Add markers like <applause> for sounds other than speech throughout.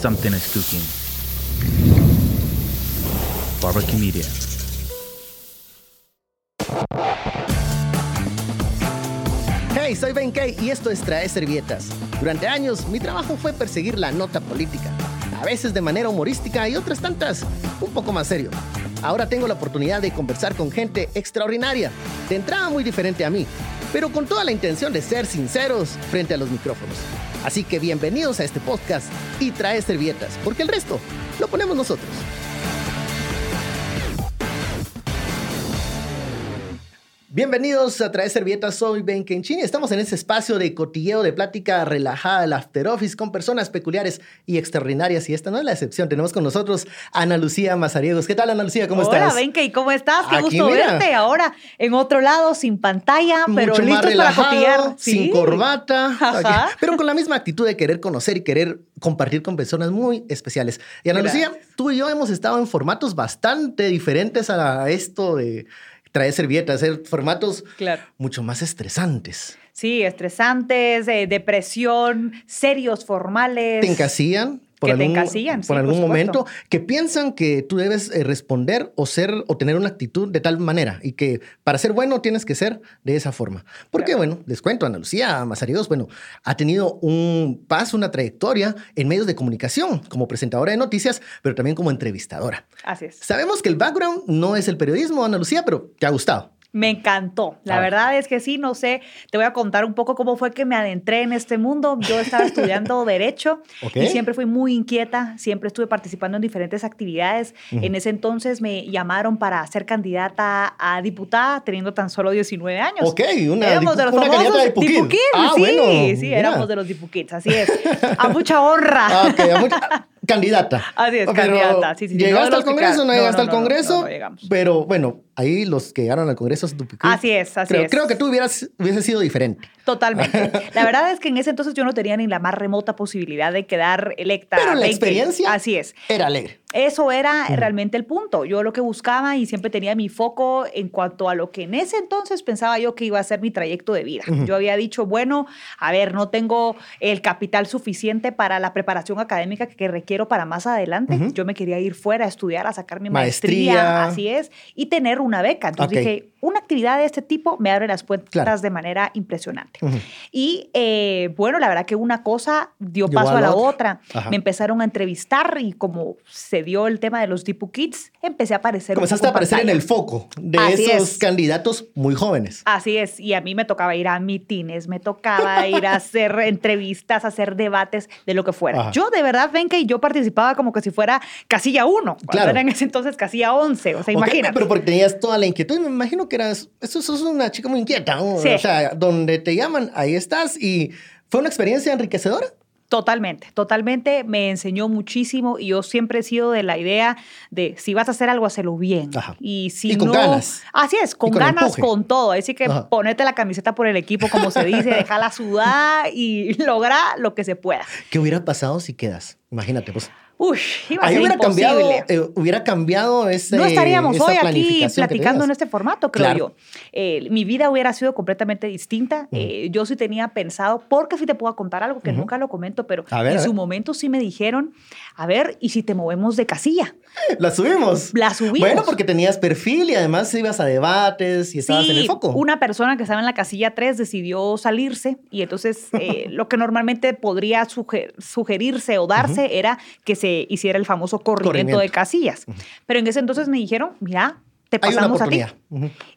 something is cooking. Barbecue Media. Hey, soy Ben Kay y esto es Trae Servietas. Durante años, mi trabajo fue perseguir la nota política, a veces de manera humorística y otras tantas un poco más serio. Ahora tengo la oportunidad de conversar con gente extraordinaria, de entrada muy diferente a mí, pero con toda la intención de ser sinceros frente a los micrófonos. Así que bienvenidos a este podcast y Trae Servietas, porque el resto lo ponemos nosotros. Bienvenidos a Traer Servietas, soy Ben Kenchini. Estamos en este espacio de cotilleo de plática relajada, el after office, con personas peculiares y extraordinarias. Y esta no es la excepción. Tenemos con nosotros a Ana Lucía Mazariegos. ¿Qué tal, Ana Lucía? ¿Cómo Hola, estás? Hola, Benke, ¿cómo estás? Qué Aquí, gusto mira. verte. Ahora en otro lado, sin pantalla, pero Mucho listos para relajado, cotillar. sin Sí. corbata, Ajá. pero con la misma actitud de querer conocer y querer compartir con personas muy especiales. Y Ana Gracias. Lucía, tú y yo hemos estado en formatos bastante diferentes a esto de traer servietas, hacer formatos Claro. mucho más estresantes. Sí, estresantes, eh, depresión, serios, formales. te encasillan por Que te algún, encasillan, sí, por algún momento que piensan que tú debes eh, responder o ser o tener una actitud de tal manera y que para ser bueno tienes que ser de esa forma. Porque Claro. bueno, les cuento, Ana Lucía Mazariegos, bueno, ha tenido un paso, una trayectoria en medios de comunicación como presentadora de noticias, pero también como entrevistadora. Así es. Sabemos que el background no es el periodismo, Ana Lucía, pero te ha gustado. Me encantó. La verdad es que sí, no sé. Te voy a contar un poco cómo fue que me adentré en este mundo. Yo estaba <laughs> estudiando Derecho y siempre fui muy inquieta. Siempre estuve participando en diferentes actividades. En ese entonces me llamaron para ser candidata a diputada teniendo tan solo 19 años. Ok, una, éramos de los una famosos de Ah, sí, bueno, sí, éramos de los Dipukits, así es. A mucha honra. Ah, ok, a mucha- <laughs> candidata. Así es, Pero candidata. Sí, sí, no ¿Llegaste los al Congreso? ¿No no, llegaste no, al no, no, Congreso? no, no llegamos. Pero bueno, ahí los que llegaron al Congreso. Así es, así creo, es. Creo que tú hubieras, hubiese sido diferente. Totalmente. <laughs> La verdad es que en ese entonces yo no tenía ni la más remota posibilidad de quedar electa. Pero la 20. experiencia Así es. era alegre. Eso era realmente el punto. Yo lo que buscaba y siempre tenía mi foco en cuanto a lo que en ese entonces pensaba yo que iba a ser mi trayecto de vida. Yo había dicho, bueno, a ver, no tengo el capital suficiente para la preparación académica que requiero para más adelante. Yo me quería ir fuera a estudiar, a sacar mi maestría, Maestría. así es, y tener una beca. Entonces dije, actividad de este tipo me abre las puertas Claro. de manera impresionante. Ujú. Y eh, bueno, la verdad que una cosa dio paso a a la otra. otra. Me empezaron a entrevistar y como se dio el tema de los Dipu Kids, empecé a aparecer. Comenzaste a en aparecer en pantalla. el foco de Así esos es. candidatos muy jóvenes. Así es, y a mí me tocaba ir a mitines, me tocaba ir a hacer <laughs> entrevistas, a hacer debates de lo que fuera. Ajá. Yo de verdad, ven que yo participaba como que si fuera casilla 1, cuando Claro. era en ese entonces casilla 11, o sea, Ok, imagínate. Pero porque tenías toda la inquietud. Me imagino que eras. Eso sos una chica muy inquieta. ¿no? Sí. O sea, donde te llaman, ahí estás. Y fue una experiencia enriquecedora. Totalmente, totalmente. Me enseñó muchísimo y yo siempre he sido de la idea de si vas a hacer algo, hazlo bien. Ajá. Y si Y con no. ganas. Así es, con, con ganas, empuje. con todo. Así que Ajá. ponete la camiseta por el equipo, como se dice, <laughs> déjala sudar y logra lo que se pueda. ¿Qué hubiera pasado si quedas? Imagínate, pues. Uy, iba a Ahí ser hubiera imposible. cambiado, eh, hubiera cambiado ese, no estaríamos esa hoy aquí platicando en este formato, creo Claro. yo. Eh, mi vida hubiera sido completamente distinta. Eh, yo sí tenía pensado, porque sí te puedo contar algo que nunca lo comento, pero ver, en su momento sí me dijeron, a ver, ¿y si te movemos de casilla? La subimos. La subimos. Bueno, porque tenías perfil y además ibas a debates y estabas en el foco. una persona que estaba en la casilla 3 decidió salirse y entonces eh, <laughs> lo que normalmente podría suge- sugerirse o darse era que se hiciera el famoso corrimiento, Corrimiento. de casillas. Pero en ese entonces me dijeron, mira, te pasamos a ti.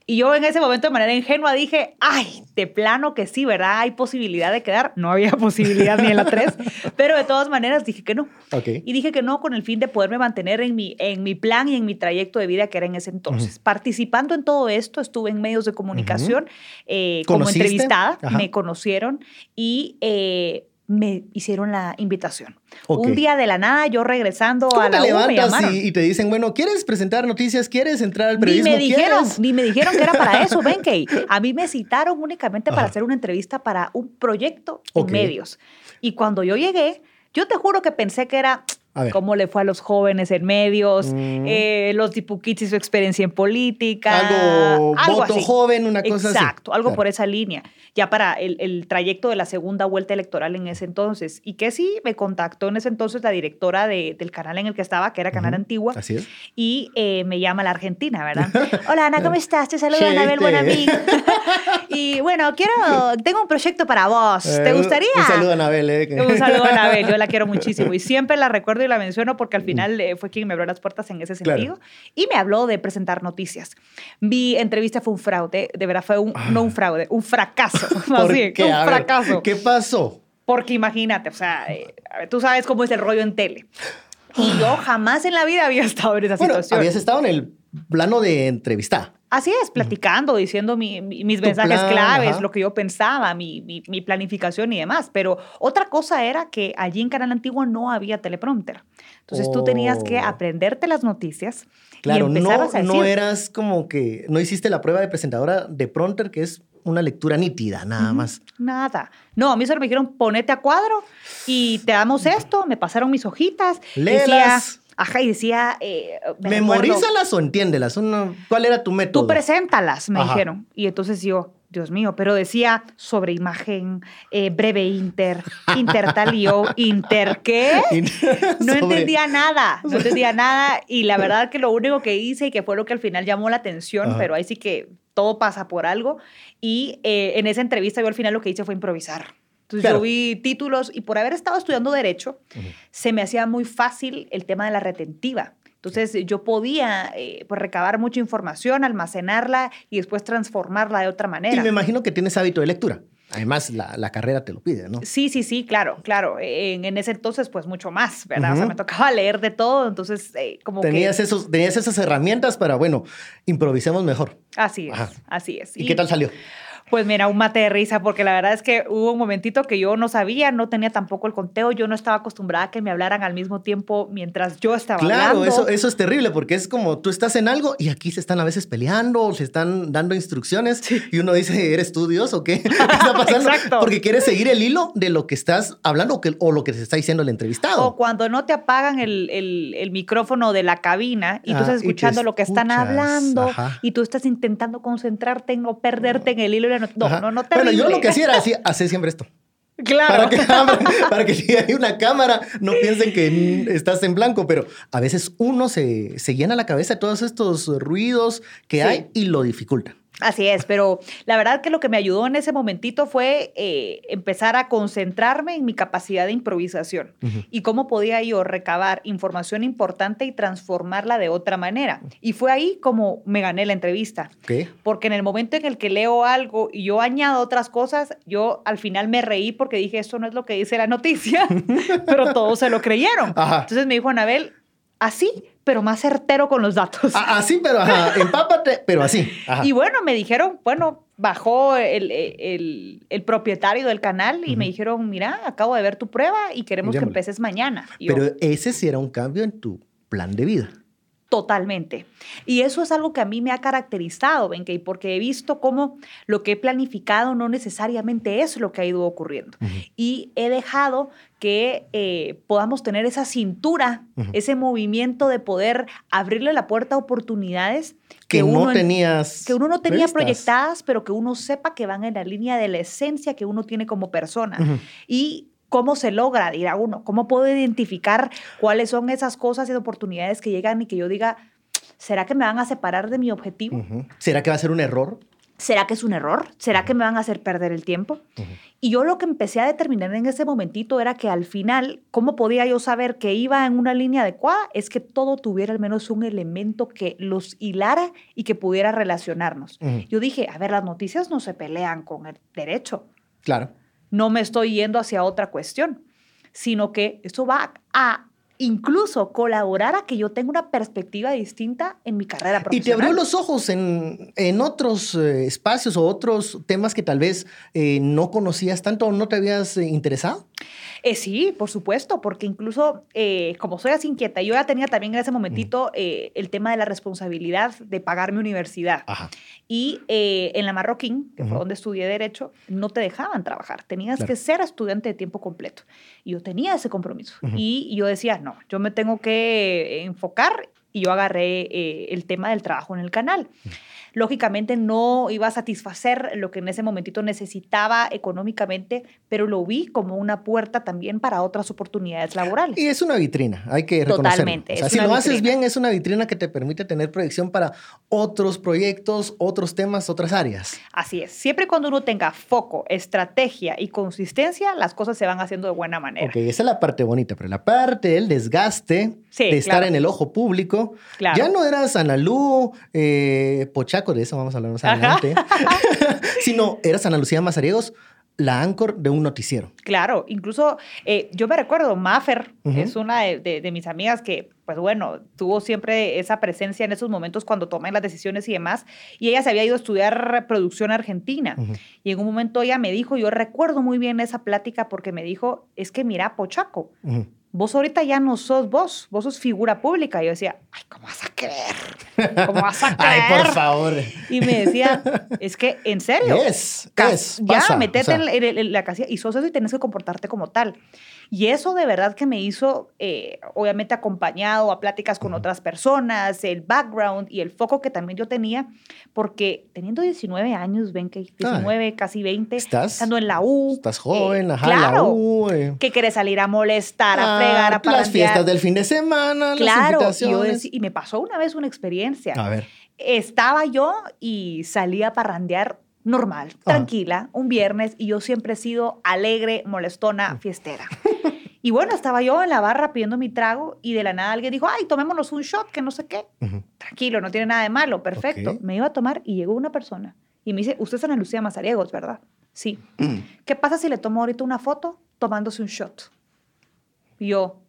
Y yo en ese momento de manera ingenua dije, ay, de plano que sí, ¿verdad? Hay posibilidad de quedar. No había <laughs> posibilidad ni en la 3, pero de todas maneras dije que no. Y dije que no con el fin de poderme mantener en mi, en mi plan y en mi trayecto de vida que era en ese entonces. Participando en todo esto, estuve en medios de comunicación eh, como entrevistada, Ajá. me conocieron y eh, me hicieron la invitación. Un día de la nada, yo regresando ¿Cómo a te la U, me levantas y, y te dicen, bueno, ¿quieres presentar noticias? ¿Quieres entrar al Ni periodismo? me dijeron, ¿Quieres? ni me dijeron que era para eso, Benkei. <laughs> A mí me citaron únicamente para hacer una entrevista para un proyecto Ok. en medios. Y cuando yo llegué, yo te juro que pensé que era A ver. cómo le fue a los jóvenes en medios, Mm. eh, los dipuquits y su experiencia en política. Algo, voto así. joven, una cosa así. Exacto, algo Claro. por esa línea, ya para el, el trayecto de la segunda vuelta electoral en ese entonces. Y que sí, me contactó en ese entonces la directora de- del canal en el que estaba, que era Canal Antigua, Así es. y eh, me llama la Argentina, ¿verdad? <laughs> Hola Ana, ¿cómo estás? Te saludo Sí, Anabel, buena ¿viste? <laughs> amiga. y bueno, quiero, tengo un proyecto para vos. Eh, ¿Te un- gustaría? Un saludo a Anabel. eh, Un saludo a Anabel, yo la quiero <laughs> muchísimo y siempre la recuerdo y la menciono porque al final eh, fue quien me abrió las puertas en ese Claro. sentido y me habló de presentar noticias. Mi entrevista fue un fraude, de verdad fue un, no un fraude, un fracaso, <laughs> más ¿Por bien, qué? un A ver, fracaso. ¿Qué pasó? Porque imagínate, o sea, eh, ver, tú sabes cómo es el rollo en tele. Y yo jamás en la vida había estado en esa Bueno, situación. habías estado en el plano de entrevista. Así es, platicando, diciendo mi- mi- mis Tu mensajes plan, claves, ajá. lo que yo pensaba, mi, mi- planificación y demás. Pero otra cosa era que allí en Canal Antiguo no había teleprompter. Entonces tú tenías que Oh. aprenderte las noticias Claro, y no, a decir. no eras como que, no hiciste la prueba de presentadora de Pronter, que es una lectura nítida, nada Ujú, más. Nada. No, a mí solo me dijeron, ponete a cuadro y te damos esto. Me pasaron mis hojitas. Decía, Léelas. Ajá, y decía... eh, me recuerdo, Memorízalas o entiéndelas. Una- ¿Cuál era tu método? Tú preséntalas, me Ajá. dijeron. Y entonces yo, Dios mío, pero decía sobre imagen, eh, breve inter, inter tal y yo, <laughs> inter qué. No entendía nada, no entendía nada. Y la verdad que lo único que hice y que fue lo que al final llamó la atención, Ajá. pero ahí sí que todo pasa por algo. Y eh, en esa entrevista yo al final lo que hice fue improvisar. Entonces Claro. yo vi títulos y por haber estado estudiando derecho, se me hacía muy fácil el tema de la retentiva. Entonces yo podía eh, pues, recabar mucha información, almacenarla y después transformarla de otra Y manera. me imagino que tienes hábito de lectura. Además, la, la carrera te lo pide, ¿no? Sí, sí, sí, claro, claro. En, en ese entonces, pues mucho más, ¿verdad? O sea, me tocaba leer de todo, entonces, eh, como Tenías, que... esos, tenías esas herramientas para, bueno, improvisemos mejor. Así es, Ajá. así es. ¿Y, qué tal salió? Pues mira, un mate de risa, porque la verdad es que hubo un momentito que yo no sabía, no tenía tampoco el conteo, yo no estaba acostumbrada a que me hablaran al mismo tiempo mientras yo estaba Claro, hablando. eso, eso es terrible porque es como tú estás en algo y aquí se están a veces peleando, o se están dando instrucciones y uno dice, ¿eres tú Dios o qué? <laughs> ¿Qué está pasando? Exacto. Porque quieres seguir el hilo de lo que estás hablando o, que- o lo que te está diciendo el entrevistado. O cuando no te apagan el, el- el micrófono de la cabina y tú Ah, estás y escuchando lo que están hablando ajá. y tú estás intentando concentrarte en no perderte en el hilo. de la not- No, Ajá. no, no, Bueno, yo lo que hacía era así, hacer siempre esto. Claro. Para que, para que si hay una cámara no piensen que estás en blanco, pero a veces uno se, se llena la cabeza de todos estos ruidos que Sí. hay y lo dificulta. Así es, pero la verdad que lo que me ayudó en ese momentito fue eh, empezar a concentrarme en mi capacidad de improvisación Ujú. y cómo podía yo recabar información importante y transformarla de otra manera. Y fue ahí como me gané la entrevista. ¿Ok? Porque en el momento en el que leo algo y yo añado otras cosas, yo al final me reí porque dije, esto no es lo que dice la noticia, <laughs> pero todos se lo creyeron. Ajá. Entonces me dijo Anabel, así, pero más certero con los datos. A- Así, pero ajá, <laughs> empápate, pero así. Ajá. Y bueno, me dijeron, bueno, bajó el, el- el propietario del canal y me dijeron, mira, acabo de ver tu prueba y queremos que empeces mañana. Y yo, Pero ese sí era un cambio en tu plan de vida. Totalmente. Y eso es algo que a mí me ha caracterizado, Benkei, porque he visto cómo lo que he planificado no necesariamente es lo que ha ido ocurriendo. Y he dejado que eh, podamos tener esa cintura, ese movimiento de poder abrirle la puerta a oportunidades Que, uno no en- que uno no tenía proyectadas, pero que uno sepa que van en la línea de la esencia que uno tiene como persona. Y cómo se logra, dirá uno, cómo puedo identificar cuáles son esas cosas y oportunidades que llegan y que yo diga, ¿será que me van a separar de mi objetivo? ¿Será que va a ser un error? ¿Será que es un error? ¿Será que me van a hacer perder el tiempo? Y yo lo que empecé a determinar en ese momentito era que al final, ¿cómo podía yo saber que iba en una línea adecuada? Es que todo tuviera al menos un elemento que los hilara y que pudiera relacionarnos. Yo dije, a ver, las noticias no se pelean con el derecho. Claro. No me estoy yendo hacia otra cuestión, sino que eso va a incluso colaborar a que yo tenga una perspectiva distinta en mi carrera Y profesional. te abrió los ojos en, en otros eh, espacios o otros temas que tal vez eh, no conocías tanto o no te habías eh, interesado. Eh, sí, por supuesto, porque incluso eh, como soy así inquieta, yo ya tenía también en ese momentito eh, el tema de la responsabilidad de pagar mi universidad. Ajá. Y eh, en la Marroquín, que fue Ujú. donde estudié Derecho, no te dejaban trabajar. Tenías Claro. que ser estudiante de tiempo completo. Y yo tenía ese compromiso. Ujú. Y yo decía, no, yo me tengo que enfocar. Y yo agarré eh, el tema del trabajo en el canal. Lógicamente no iba a satisfacer lo que en ese momentito necesitaba económicamente, pero lo vi como una puerta también para otras oportunidades laborales. Y es una vitrina, hay que reconocerlo. Totalmente, O sea, si lo haces bien, es una vitrina que te permite tener proyección para otros proyectos, otros temas, otras áreas. Así es. Siempre cuando uno tenga foco, estrategia y consistencia, las cosas se van haciendo de buena manera. Ok, esa es la parte bonita, pero la parte del desgaste Sí, de estar claro. en el ojo público, Claro. ya no eras Analú, eh, De eso vamos a hablar más adelante, <laughs> <laughs> sino eras Ana Lucía Mazariegos, la anchor de un noticiero. Claro, incluso eh, yo me recuerdo, Maffer es una de, de- de mis amigas que, pues bueno, tuvo siempre esa presencia en esos momentos cuando tomé las decisiones y demás, y ella se había ido a estudiar producción argentina. Ujú. Y en un momento ella me dijo, yo recuerdo muy bien esa plática porque me dijo, es que mira, Pochaco. Vos ahorita ya no sos vos, vos sos figura pública. Y yo decía, ay, ¿cómo vas a creer? ¿Cómo vas a creer? <laughs> Ay, por favor. Y me decía, es que, ¿en serio? Es, es, ya, pasa, metete o sea, en, la- en la casilla y sos eso y tenés que comportarte como tal. Y eso de verdad que me hizo, eh, obviamente acompañado a pláticas con otras personas, el background y el foco que también yo tenía, porque teniendo 19 años, ven que 19, casi 20, Estás- estando en la U. Estás eh, joven, ajá, la claro, U, eh. que querés salir a molestar, a Ah, fregar, a Las parrandear. fiestas del fin de semana, las Claro, y, yo invitaciones. decí- y me pasó una vez una experiencia A ver. estaba yo y salía a parrandear normal, tranquila, un viernes, y yo siempre he sido alegre, molestona, fiestera. y bueno, estaba yo en la barra pidiendo mi trago y de la nada alguien dijo, ay, tomémonos un shot, que no sé qué. Ujú. Tranquilo, no tiene nada de malo, perfecto. Me iba a tomar y llegó una persona y me dice, usted es Ana Lucía Mazariegos, ¿verdad? Sí. Mm. ¿Qué pasa si le tomo ahorita una foto tomándose un shot? Y yo,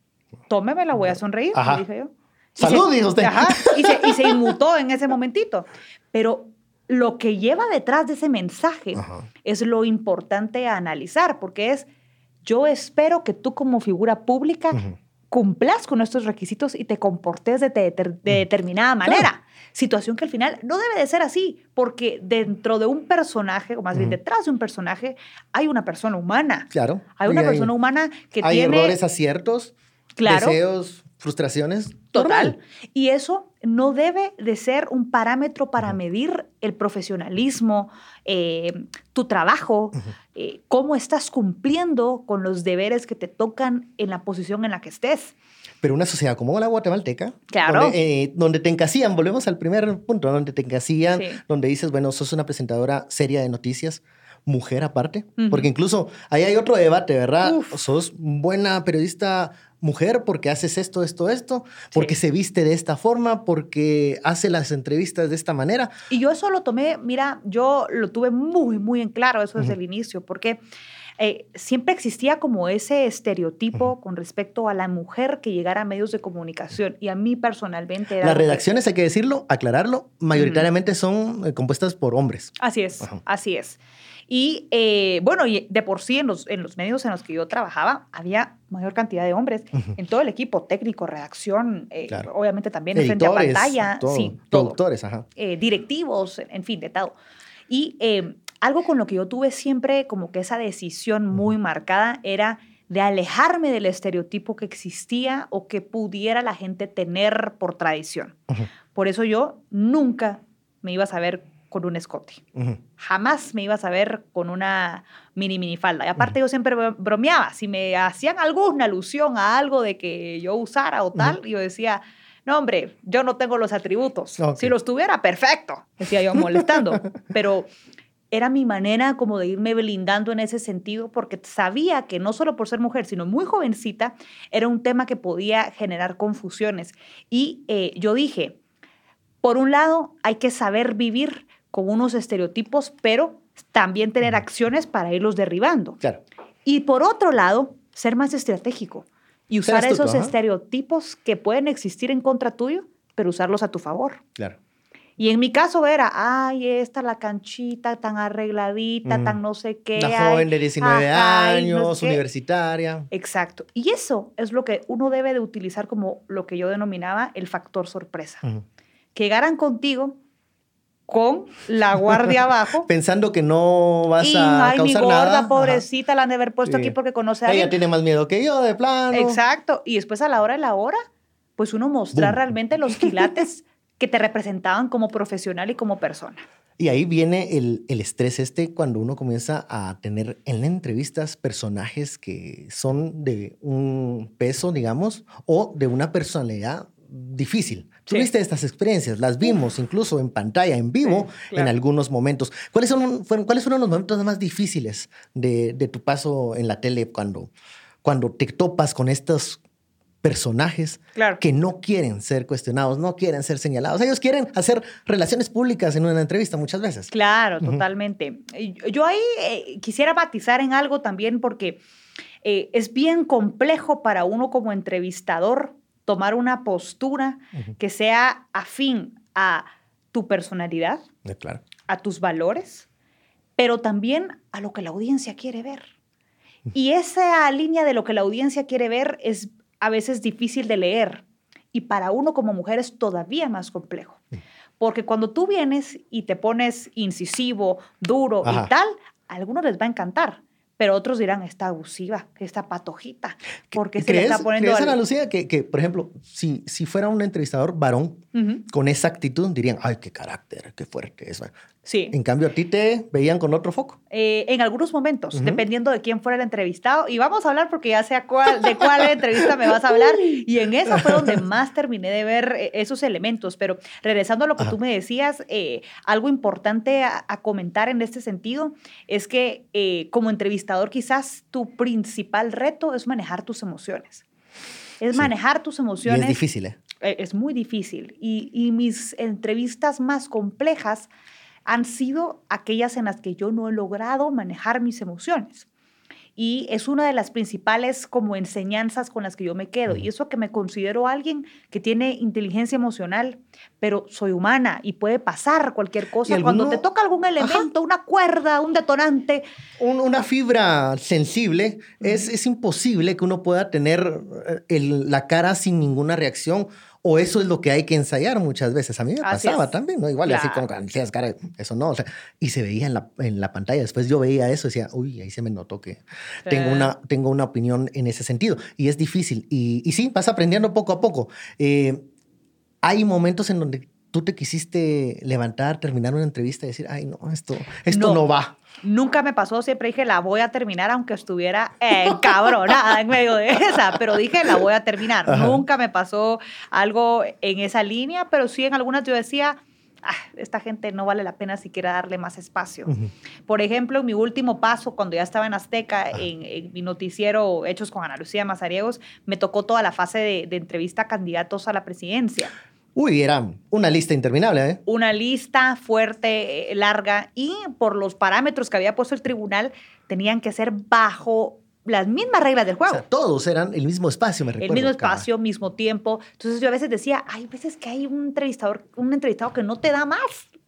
tómemela, voy a sonreír, Ajá. dije yo. Y Salud, se- dijo usted. Ajá, y se, y se inmutó en ese momentito. Pero lo que lleva detrás de ese mensaje Ajá. es lo importante a analizar, porque es, yo espero que tú como figura pública cumplas con estos requisitos y te comportes de, de- de determinada manera. Situación que al final no debe de ser así, porque dentro de un personaje, o más bien detrás de un personaje, hay una persona humana. Claro. Hay una persona humana que hay tiene... errores, aciertos, Claro. deseos, frustraciones. Total. normal. Y eso no debe de ser un parámetro para medir el profesionalismo, eh, tu trabajo, eh, cómo estás cumpliendo con los deberes que te tocan en la posición en la que estés. Pero una sociedad como la guatemalteca, Claro. donde, eh, donde te encasían, volvemos al primer punto, donde te encasían, Sí. donde dices, bueno, sos una presentadora seria de noticias, mujer aparte, porque incluso ahí hay otro debate, ¿verdad? Uf. Sos buena periodista mujer porque haces esto, esto, esto, porque se viste de esta forma, porque hace las entrevistas de esta manera. Y yo eso lo tomé, mira, yo lo tuve muy, muy en claro eso desde el inicio, porque eh, siempre existía como ese estereotipo con respecto a la mujer que llegara a medios de comunicación. Y a mí personalmente... era Las que- redacciones, hay que decirlo, aclararlo, mayoritariamente son eh, compuestas por hombres. Así es, así es. Y eh, bueno, y de por sí en los, en los medios en los que yo trabajaba había mayor cantidad de hombres en todo el equipo técnico, redacción, eh, Claro. obviamente también frente a Editores, pantalla, todo, sí, todo. productores, ajá. Eh, directivos, en fin, de todo. Y algo con lo que yo tuve siempre como que esa decisión muy marcada era de alejarme del estereotipo que existía o que pudiera la gente tener por tradición. Por eso yo nunca me iba a saber con un escote jamás me ibas a ver con una mini minifalda. Y aparte yo siempre bro- bromeaba, si me hacían alguna alusión a algo de que yo usara o tal, yo decía, no hombre, yo no tengo los atributos. Si los tuviera, perfecto, decía yo molestando. <laughs> Pero era mi manera como de irme blindando en ese sentido porque sabía que no solo por ser mujer, sino muy jovencita, era un tema que podía generar confusiones. Y eh, yo dije, por un lado, hay que saber vivir con unos estereotipos, pero también tener acciones para irlos derribando. Claro. Y por otro lado, ser más estratégico y usar esos estereotipos que pueden existir en contra tuyo, pero usarlos a tu favor. Claro. Y en mi caso era, ay, esta la canchita tan arregladita, tan no sé qué. La joven de 19 ajá, y no años, sé qué". universitaria. Exacto. Y eso es lo que uno debe de utilizar como lo que yo denominaba el factor sorpresa. Que llegaran contigo con la guardia <laughs> abajo. Pensando que no vas y, a ay, mi causar gorda, nada. Ajá. pobrecita, la han de haber puesto Sí. aquí porque conoce a Ella alguien. tiene más miedo que yo, de plano. Exacto. Y después a la hora de la hora, pues uno mostrar Boom. realmente los quilates que te representaban como profesional y como persona. Y ahí viene el, el estrés este cuando uno comienza a tener en entrevistas personajes que son de un peso, digamos, o de una personalidad difícil. Sí. Tuviste estas experiencias, las vimos incluso en pantalla, en vivo, Sí, claro. en algunos momentos. ¿Cuáles, son, fueron, ¿Cuáles fueron los momentos más difíciles de, de tu paso en la tele cuando, cuando te topas con estos personajes Claro. que no quieren ser cuestionados, no quieren ser señalados. Ellos quieren hacer relaciones públicas en una entrevista muchas veces. Claro, totalmente. Yo ahí eh, quisiera matizar en algo también porque eh, es bien complejo para uno como entrevistador tomar una postura que sea afín a tu personalidad, Eh, Claro. a tus valores, pero también a lo que la audiencia quiere ver. Y esa línea de lo que la audiencia quiere ver es a veces difícil de leer. Y para uno como mujer es todavía más complejo. Porque cuando tú vienes y te pones incisivo, duro Ajá. y tal, a algunos les va a encantar. Pero otros dirán, está abusiva, está patojita, porque se le ¿Crees, está poniendo crees, al- Ana Lucía, que, que, por ejemplo, si, si fuera un entrevistador varón con esa actitud, dirían, ay, qué carácter, qué fuerte es. Sí. En cambio, a ti te veían con otro foco. Eh, en algunos momentos, dependiendo de quién fuera el entrevistado. Y vamos a hablar porque ya sé cuál, de cuál <laughs> entrevista me vas a hablar. Y en esa fue donde más terminé de ver eh, esos elementos. Pero regresando a lo que Ajá. tú me decías, eh, algo importante a, a comentar en este sentido es que eh, como entrevistador quizás tu principal reto es manejar tus emociones. Es Sí. manejar tus Y emociones es difícil, es muy difícil. Y, y mis entrevistas más complejas han sido aquellas en las que yo no he logrado manejar mis emociones. Y es una de las principales como enseñanzas con las que yo me quedo. Y eso que me considero alguien que tiene inteligencia emocional, pero soy humana y puede pasar cualquier cosa. Cuando alguno- te toca algún elemento, una cuerda, un detonante, Un- una fibra sensible, es, es imposible que uno pueda tener eh, el- la cara sin ninguna reacción. O eso es lo que hay que ensayar muchas veces. A mí me Así pasaba es. también, ¿no? Igual, así Claro. como que hacías cara, eso no. o sea, y se veía en la, en la pantalla. Después yo veía eso y decía, uy, ahí se me notó que tengo, Sí. una, tengo una opinión en ese sentido. Y es difícil. Y, y sí, vas aprendiendo poco a poco. Eh, hay momentos en donde tú te quisiste levantar, terminar una entrevista y decir, ay, no, esto, esto no, No. va. Nunca me pasó, siempre dije la voy a terminar aunque estuviera encabronada en medio de esa, pero dije la voy a terminar. Ajá. Nunca me pasó algo en esa línea, pero sí en algunas yo decía, "Ah, esta gente no vale la pena siquiera darle más espacio. Por ejemplo, en mi último paso, cuando ya estaba en Azteca, en, en mi noticiero Hechos con Ana Lucía Mazariegos, me tocó toda la fase de, de entrevista a candidatos a la presidencia Uy, era una lista interminable, ¿eh? una lista fuerte, eh, larga, y por los parámetros que había puesto el tribunal, tenían que ser bajo las mismas reglas del O juego. sea, todos eran el mismo espacio, me el recuerdo. mismo cabal. espacio, mismo tiempo. Entonces yo a veces decía, hay veces que hay un entrevistador, un entrevistado que no te da más.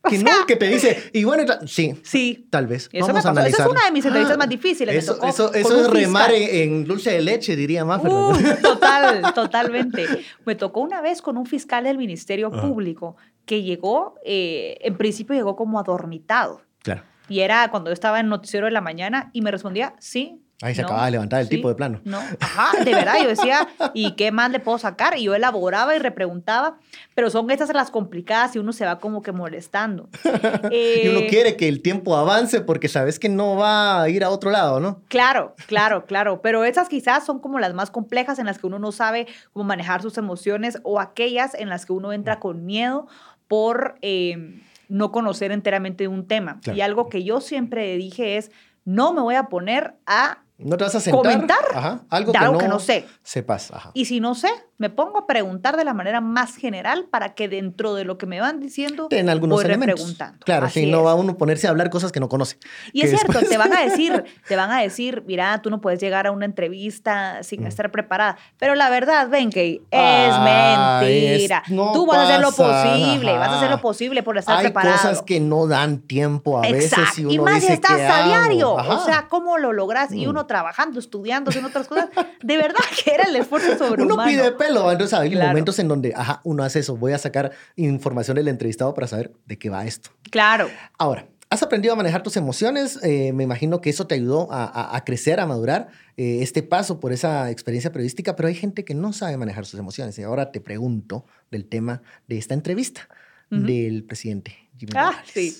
O Que sea, no, que te dice, <laughs> y bueno, sí, Sí. tal vez. Eso Vamos a pasó. Esa analizar. es una de mis entrevistas Ah, más difíciles. me Eso, tocó eso, eso es remar en, en dulce de leche, diría Maffer. Uh, total, <laughs> totalmente. Me tocó una vez con un fiscal del Ministerio Ajá. Público que llegó, eh, en principio llegó como adormitado. claro. Y era cuando yo estaba en Noticiero de la Mañana y me respondía, sí. Ahí se no, acababa de levantar el sí, tipo de plano. No, ajá, de verdad, yo decía, <laughs> ¿y qué más le puedo sacar? Y yo elaboraba y repreguntaba, pero son estas las complicadas y uno se va como que molestando. <laughs> Y uno Eh, quiere que el tiempo avance porque sabes que no va a ir a otro lado, ¿no? Claro, claro, claro, pero esas quizás son como las más complejas en las que uno no sabe cómo manejar sus emociones o aquellas en las que uno entra con miedo por eh, no conocer enteramente un tema. Claro. Y algo que yo siempre dije es, no me voy a poner a No te vas a sentar. comentar Ajá. Algo, que, algo no que no sé. sepas. Ajá. Y si no sé, me pongo a preguntar de la manera más general para que dentro de lo que me van diciendo en algunos voy elementos. repreguntando. Claro, si no es. va uno a ponerse a hablar cosas que no conoce. Y Que es cierto, te van a <laughs> decir, te van a decir, mira, tú no puedes llegar a una entrevista sin Mm. estar preparada. Pero la verdad, Benkei, es Ay, mentira. es- no tú vas a hacer lo posible, vas a hacer lo posible por estar Hay preparado. cosas que no dan tiempo a veces y uno y más si dice estás ¿qué a diario. O sea, ¿cómo lo logras? Y Mm. Trabajando, estudiando, haciendo otras cosas. De verdad que era el esfuerzo sobrehumano. uno pide pelo, entonces hay Claro. momentos en donde, ajá, uno hace eso, voy a sacar información del entrevistado para saber de qué va esto. Claro. Ahora, has aprendido a manejar tus emociones, eh, me imagino que eso te ayudó a, a- a crecer, a madurar eh, este paso por esa experiencia periodística, pero hay gente que no sabe manejar sus emociones. Y ahora te pregunto del tema de esta entrevista del presidente Jimmy Ah, Morales. sí.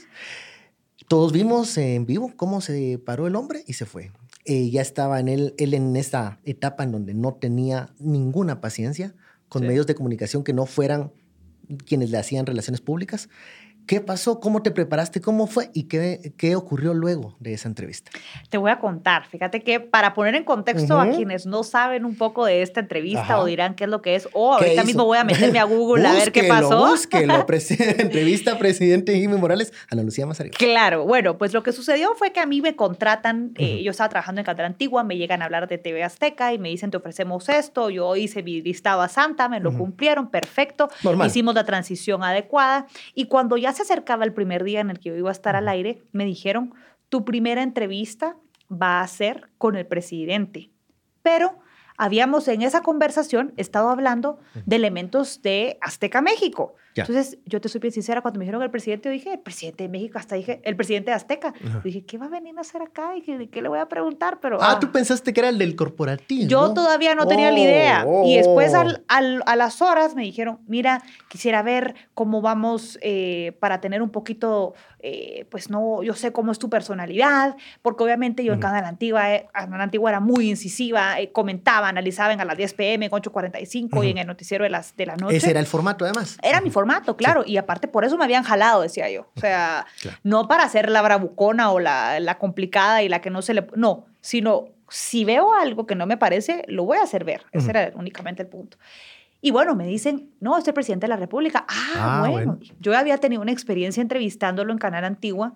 Todos vimos en vivo cómo se paró el hombre y se fue. Eh, ya estaba en él, él en esta etapa en donde no tenía ninguna paciencia con Sí. medios de comunicación que no fueran quienes le hacían relaciones públicas. ¿Qué pasó? ¿Cómo te preparaste? ¿Cómo fue? ¿Y qué, qué ocurrió luego de esa entrevista? Te voy a contar. Fíjate que para poner en contexto a quienes no saben un poco de esta entrevista Ajá. o dirán qué es lo que es, o ¿Qué ahorita hizo? mismo voy a meterme a <laughs> Google a ver qué pasó. Búsquelo, <laughs> entrevista presidente Jimmy Morales, Ana Lucía Mazario. Claro, bueno, pues lo que sucedió fue que a mí me contratan, eh, yo estaba trabajando en Cadena Antigua, me llegan a hablar de TV Azteca y me dicen te ofrecemos esto, yo hice mi listado a Santa, me lo cumplieron, perfecto, Normal. hicimos la transición adecuada y cuando ya se acercaba el primer día en el que yo iba a estar al aire, me dijeron, tu primera entrevista va a ser con el presidente, pero habíamos en esa conversación estado hablando de elementos de Azteca México. Ya. Entonces, yo te soy bien sincera, cuando me dijeron el presidente, yo dije, el presidente de México, hasta dije, el presidente de Azteca. Ajá. Dije, ¿qué va a venir a hacer acá? Y dije, ¿de qué le voy a preguntar? Pero, Ah, ah, tú pensaste que era el del corporativo. yo todavía no tenía la idea. oh, Y después oh. al- al- a las horas me dijeron, mira, quisiera ver cómo vamos eh, para tener un poquito, eh, pues no, yo sé cómo es tu personalidad, porque obviamente yo en. Canal Antigua, eh, Canal Antigua era muy incisiva, eh, comentaba, analizaban a las 10 pm, en 8.45 y en el noticiero de, las, de la noche. Ese era el formato, además. Era mi formato, claro. Y aparte, por eso me habían jalado, decía yo. O sea, Claro. no para ser la bravucona o la, la complicada y la que no se le... No, sino si veo algo que no me parece, lo voy a hacer ver. Ese era únicamente el punto. Y bueno, me dicen, no, es el presidente de la República. Ah, Ah, bueno. bueno. Yo había tenido una experiencia entrevistándolo en Canal Antigua,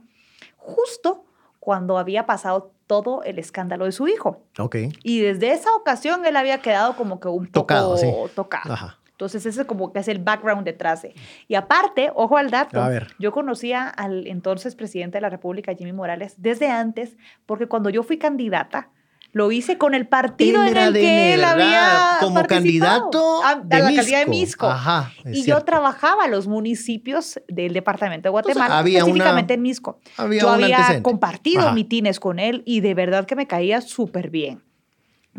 justo cuando había pasado todo el escándalo de su hijo. Ok. Y desde esa ocasión él había quedado como que un poco Tocado, sí. tocado. Ajá. Entonces, ese es como que es el background detrás de. Y aparte, ojo al dato, A ver. yo conocía al entonces presidente de la República, Jimmy Morales, desde antes, porque cuando yo fui candidata, lo hice con el partido en el que él había como participado, candidato a, a de la alcaldía de Misco. Ajá, y yo trabajaba los municipios del departamento de Guatemala, había una- específicamente en Misco. había yo había compartido Ajá. mitines con él y de verdad que me caía súper bien.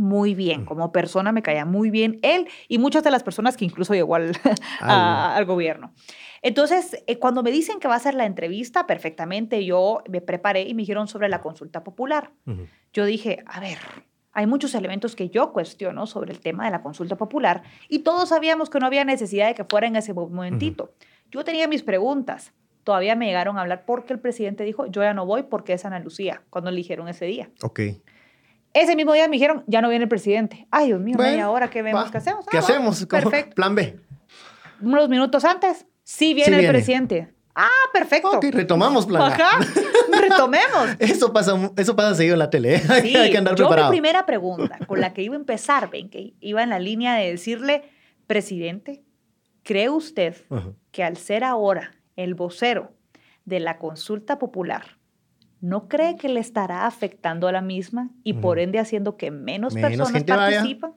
Muy bien, como persona me caía muy bien él y muchas de las personas que incluso llegó <laughs> al, a- al gobierno. Entonces, eh, cuando me dicen que va a ser la entrevista, perfectamente yo me preparé y me dijeron sobre la consulta popular. Ujú. Yo dije, a ver, hay muchos elementos que yo cuestiono sobre el tema de la consulta popular y todos sabíamos que no había necesidad de que fuera en ese momentito. Yo tenía mis preguntas. Todavía me llegaron a hablar porque el presidente dijo, yo ya no voy porque es Ana Lucía, cuando le dijeron ese día. Ok. Ese mismo día me dijeron, ya no viene el presidente. Ay, Dios mío, Bueno, media hora, ¿qué vemos? va. ¿Qué hacemos? ¿Qué Ah, va, hacemos? Perfecto. Plan B. Unos minutos antes, sí viene Sí el viene. presidente. Ah, perfecto. Ok, retomamos plan. Ajá, retomemos. <laughs> Eso pasa, eso pasa seguido en la tele. ¿eh? <laughs> Hay, Sí, hay que andar yo preparado. mi primera pregunta con la que iba a empezar, ven, que iba en la línea de decirle, presidente, ¿cree usted que al ser ahora el vocero de la consulta popular, no cree que le estará afectando a la misma y por ende haciendo que menos, Menos personas vaya. participan?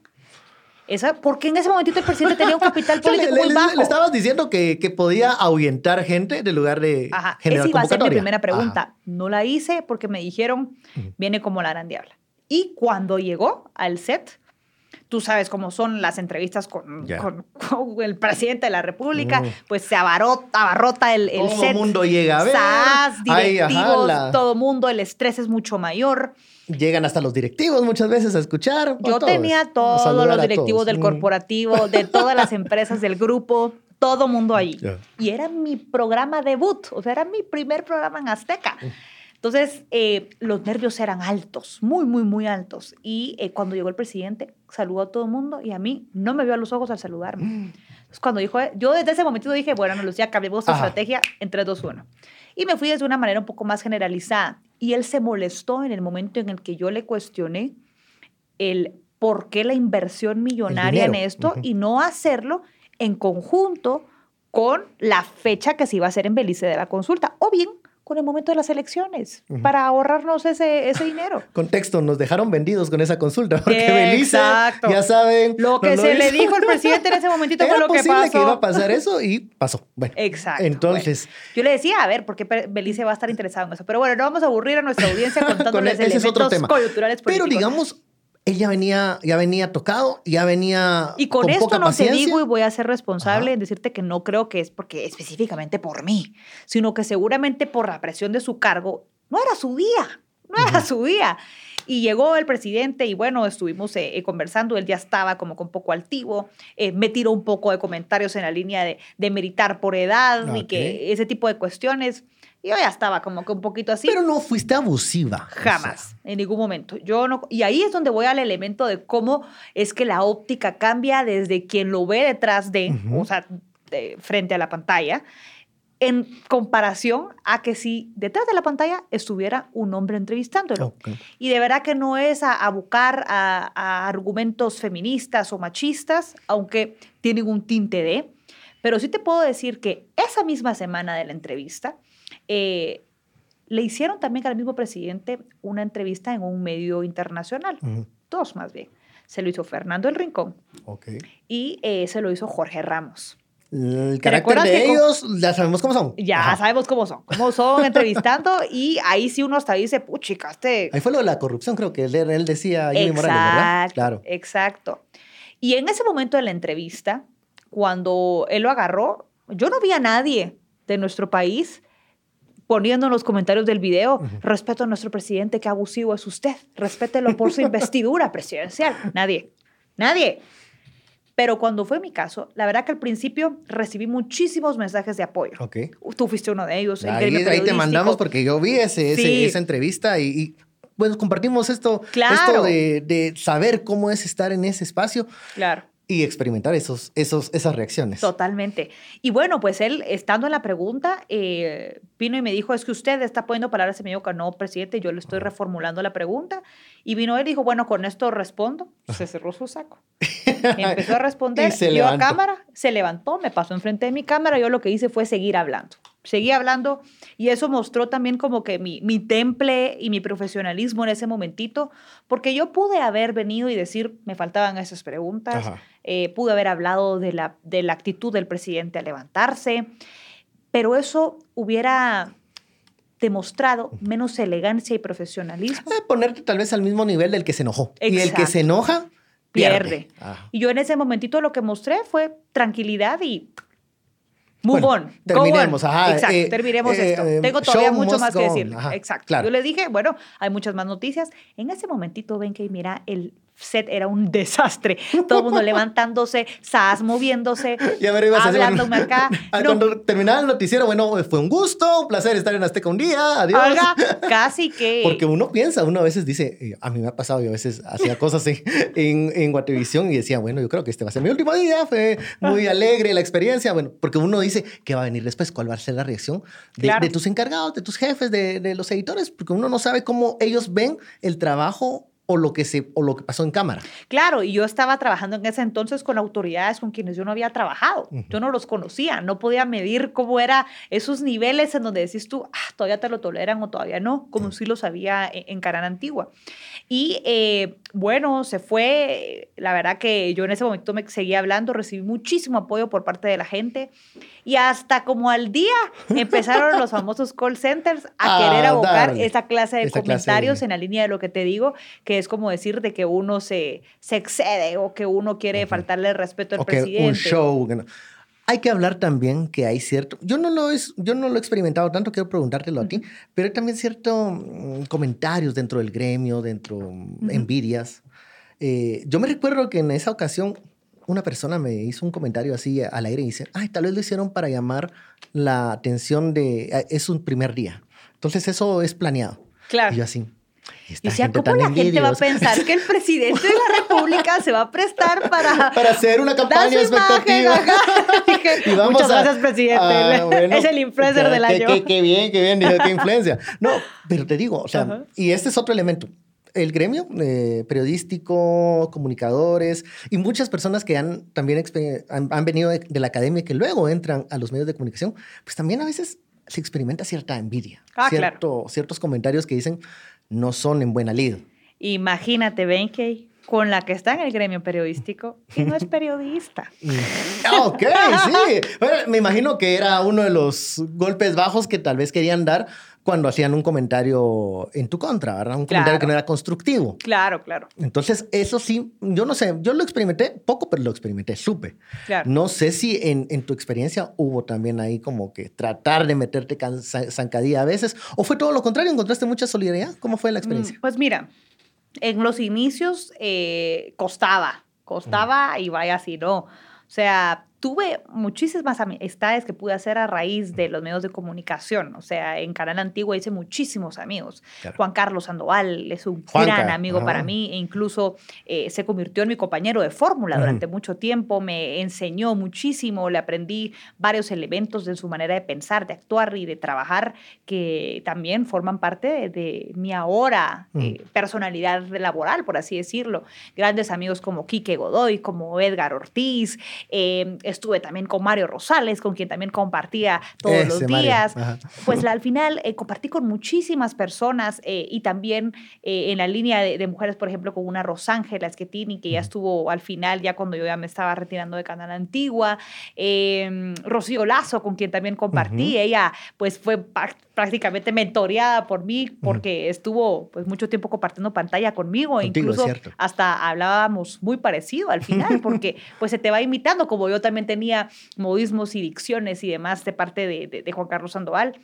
Esa, ¿Por qué en ese momentito el presidente tenía un capital <laughs> le, político le- muy le- bajo? le estabas diciendo que, que podía ahuyentar gente en lugar de Ajá, generar esa iba a ser mi primera pregunta. Ajá. No la hice porque me dijeron, viene como la gran diabla. Y cuando llegó al set, tú sabes cómo son las entrevistas con, Ya. con- con el presidente de la República, Mm. pues se abarrota, abarrota el, el Todo set. el mundo llega a ver. SAS, Ay, ajá, directivos, la- todo mundo, el estrés es mucho mayor. Llegan hasta los directivos muchas veces a escuchar. Yo todos, tenía todos los directivos todos. del Mm. corporativo, de todas las <laughs> empresas del grupo, todo mundo. Ya. Y era mi programa debut, o sea, era mi primer programa en Azteca. Entonces, eh, los nervios eran altos, muy, muy, muy altos. Y eh, cuando llegó el presidente, saludó a todo el mundo y a mí no me vio a los ojos al saludarme. Entonces, cuando dijo, yo desde ese momento dije, bueno, Lucía, cambiemos tu estrategia en 3, 2, 1. Y me fui desde una manera un poco más generalizada. Y él se molestó en el momento en el que yo le cuestioné el por qué la inversión millonaria en esto Ujú. y no hacerlo en conjunto con la fecha que se iba a hacer en Belice de la consulta o bien con el momento de las elecciones para ahorrarnos ese, ese <laughs> dinero. Contexto, nos dejaron vendidos con esa consulta, porque Belice, ya saben... Lo que no se le dijo al presidente en ese momentito Era fue lo que posible pasó. que iba a pasar eso y pasó. Bueno, Exacto. entonces, Bueno, yo le decía, a ver, ¿por qué Pe- Belice va a estar interesado en eso? Pero bueno, no vamos a aburrir a nuestra audiencia <laughs> contándoles ese es elementos otro tema. coyunturales pero políticos. digamos, él ya venía, ya venía tocado, ya venía Y con, esto poca no te paciencia. digo y voy a ser responsable Ajá. en decirte que no creo que es porque específicamente por mí, sino que seguramente por la presión de su cargo, no era su día, no era su día. Y llegó el presidente y bueno, estuvimos eh, eh, conversando, él ya estaba como con poco altivo, eh, me tiró un poco de comentarios en la línea de, de meritar por edad y que ese tipo de cuestiones. Yo ya estaba como que un poquito así. Pero no fuiste abusiva. o sea, Jamás, en ningún momento. Yo no, y ahí es donde voy al elemento de cómo es que la óptica cambia desde quien lo ve detrás de, o sea, de- frente a la pantalla, en comparación a que si detrás de la pantalla estuviera un hombre entrevistándolo. Y de verdad que no es a, a buscar a, a argumentos feministas o machistas, aunque tienen un tinte de, pero sí te puedo decir que esa misma semana de la entrevista, eh, le hicieron también al mismo presidente una entrevista en un medio internacional, Ujú, dos más bien. Se lo hizo Fernando El Rincón ok. y eh, se lo hizo Jorge Ramos. El ¿Te carácter de con- ellos, ya sabemos cómo son. Ya Ajá. sabemos cómo son, cómo son <laughs> entrevistando y ahí sí uno hasta dice, puchica, este Ahí fue lo de la corrupción, creo que él, él decía Jimmy Morales, ¿verdad? Claro. Exacto. Y en ese momento de la entrevista, cuando él lo agarró, yo no vi a nadie de nuestro país poniendo en los comentarios del video, respeto a nuestro presidente, qué abusivo es usted, respételo por su <laughs> investidura presidencial. Nadie, nadie. Pero cuando fue mi caso, la verdad que al principio recibí muchísimos mensajes de apoyo. Ok. Tú fuiste uno de ellos. el Ahí, te mandamos porque yo vi ese, esa entrevista y, y, bueno, compartimos esto, Claro. esto de, de saber cómo es estar en ese espacio Claro. Y experimentar esos, esos, esas reacciones. Totalmente. Y bueno, pues él, estando en la pregunta, eh, vino y me dijo, es que usted está poniendo palabras en medio que no, presidente, yo le estoy reformulando la pregunta. Y vino él y dijo, bueno, con esto respondo. Se cerró su saco. <laughs> Empezó a responder, Y se vio a cámara, se levantó, me pasó enfrente de mi cámara, yo lo que hice fue seguir hablando. Seguí hablando y eso mostró también como que mi, mi temple y mi profesionalismo en ese momentito, porque yo pude haber venido y decir, me faltaban esas preguntas, Ajá. Eh, pude haber hablado de la, de la actitud del presidente al levantarse, pero eso hubiera demostrado menos elegancia y profesionalismo. Eh, ponerte tal vez al mismo nivel del que se enojó. Y el que se enoja, pierde. Y yo en ese momentito lo que mostré fue tranquilidad y move Bueno, on. terminemos, on. ajá, Exacto, eh, terminemos eh, esto. eh, Tengo todavía mucho más que decir. ajá, Exacto. claro. Yo le dije, bueno, hay muchas más noticias. En ese momentito ven que mira, el set era un desastre. Todo el mundo <laughs> levantándose, Sas moviéndose, <laughs> Ya me ibas a decir, bueno, hablándome acá. <laughs> ah, No, Cuando terminaba el noticiero, bueno, fue un gusto, un placer estar en Azteca un día, adiós. Oiga, casi que... Porque uno piensa, uno a veces dice, eh, a mí me ha pasado, yo a veces hacía cosas en, en, en Guatevisión y decía, bueno, yo creo que este va a ser mi último día, fue muy alegre la experiencia, bueno, porque uno dice, ¿qué va a venir después? ¿Cuál va a ser la reacción de, Claro. de tus encargados, de tus jefes, de, de los editores? Porque uno no sabe cómo ellos ven el trabajo o lo que, se, o lo que pasó en cámara. Claro, y yo estaba trabajando en ese entonces con autoridades con quienes yo no había trabajado. Yo no los conocía, no podía medir cómo era esos niveles en donde decís tú, ah, todavía te lo toleran o todavía no, como si lo sabía en, en Carana Antigua. Y eh, bueno, se fue, la verdad que yo en ese momento me seguía hablando, recibí muchísimo apoyo por parte de la gente y hasta como al día <laughs> empezaron los famosos call centers a A querer abocar darle esa clase de esa clase comentarios de- en la línea de lo que te digo, que es como decir de que uno se, se excede o que uno quiere faltarle el respeto al O que presidente. un show. que no. Hay que hablar también que hay cierto, yo no lo, es, yo no lo he experimentado tanto, quiero preguntártelo a ti, pero hay también ciertos comentarios dentro del gremio, dentro mm, envidias. Eh, yo me recuerdo que en esa ocasión una persona me hizo un comentario así al aire y dice, ay, tal vez lo hicieron para llamar la atención de, eh, es un primer día. Entonces eso es planeado. Claro. Y yo así. Esta Decía, gente ¿cómo la gente va a envidiosa". pensar que el presidente de la República se va a prestar para, <laughs> Para hacer una campaña expectativa. <laughs> Dije, Y vamos Muchas a- gracias, presidente. Ah, bueno, <laughs> es el influencer del año. Qué, qué bien, qué bien, qué influencia. No, pero te digo, o sea, Ajá. y este es otro elemento. El gremio eh, periodístico, comunicadores y muchas personas que han también han, han venido de, de la academia y que luego entran a los medios de comunicación, pues también a veces se experimenta cierta envidia. Ah, cierto, Ciertos comentarios que dicen no son en buena lid. Imagínate, Benkei, con la que está en el gremio periodístico y no es <laughs> periodista. Ok, sí. Bueno, me imagino que era uno de los golpes bajos que tal vez querían dar cuando hacían un comentario en tu contra, ¿verdad? Un comentario Claro. que no era constructivo. Claro, claro, Entonces, eso sí, yo no sé, yo lo experimenté poco, pero lo experimenté, supe. claro. No sé si en, en tu experiencia hubo también ahí como que tratar de meterte zancadilla a veces, o fue todo lo contrario, encontraste mucha solidaridad. ¿Cómo fue la experiencia? Mm, Pues mira, en los inicios eh, costaba, costaba y vaya así, ¿no? O sea, tuve muchísimas amistades que pude hacer a raíz de los medios de comunicación. O sea, en Canal Antiguo hice muchísimos amigos. Claro. Juan Carlos Sandoval es un Juanca, gran amigo ajá. para mí e incluso eh, se convirtió en mi compañero de fórmula durante mucho tiempo. Me enseñó muchísimo, le aprendí varios elementos de su manera de pensar, de actuar y de trabajar que también forman parte de, de mi ahora eh, personalidad laboral, por así decirlo. Grandes amigos como Quique Godoy, como Edgar Ortiz. eh, estuve también con Mario Rosales, con quien también compartía todos Ese los días. Pues la- al final eh, compartí con muchísimas personas eh, y también eh, en la línea de, de mujeres, por ejemplo, con una Rosángela Schettini, que ya estuvo al final, ya cuando yo ya me estaba retirando de Canal Antigua. eh, Rocío Lazo, con quien también compartí. Ella pues fue pa- prácticamente mentoreada por mí porque estuvo pues mucho tiempo compartiendo pantalla conmigo. Contigo, incluso hasta hablábamos muy parecido al final <laughs> porque pues se te va imitando, como yo también tenía modismos y dicciones y demás de parte de, de- de Juan Carlos Sandoval.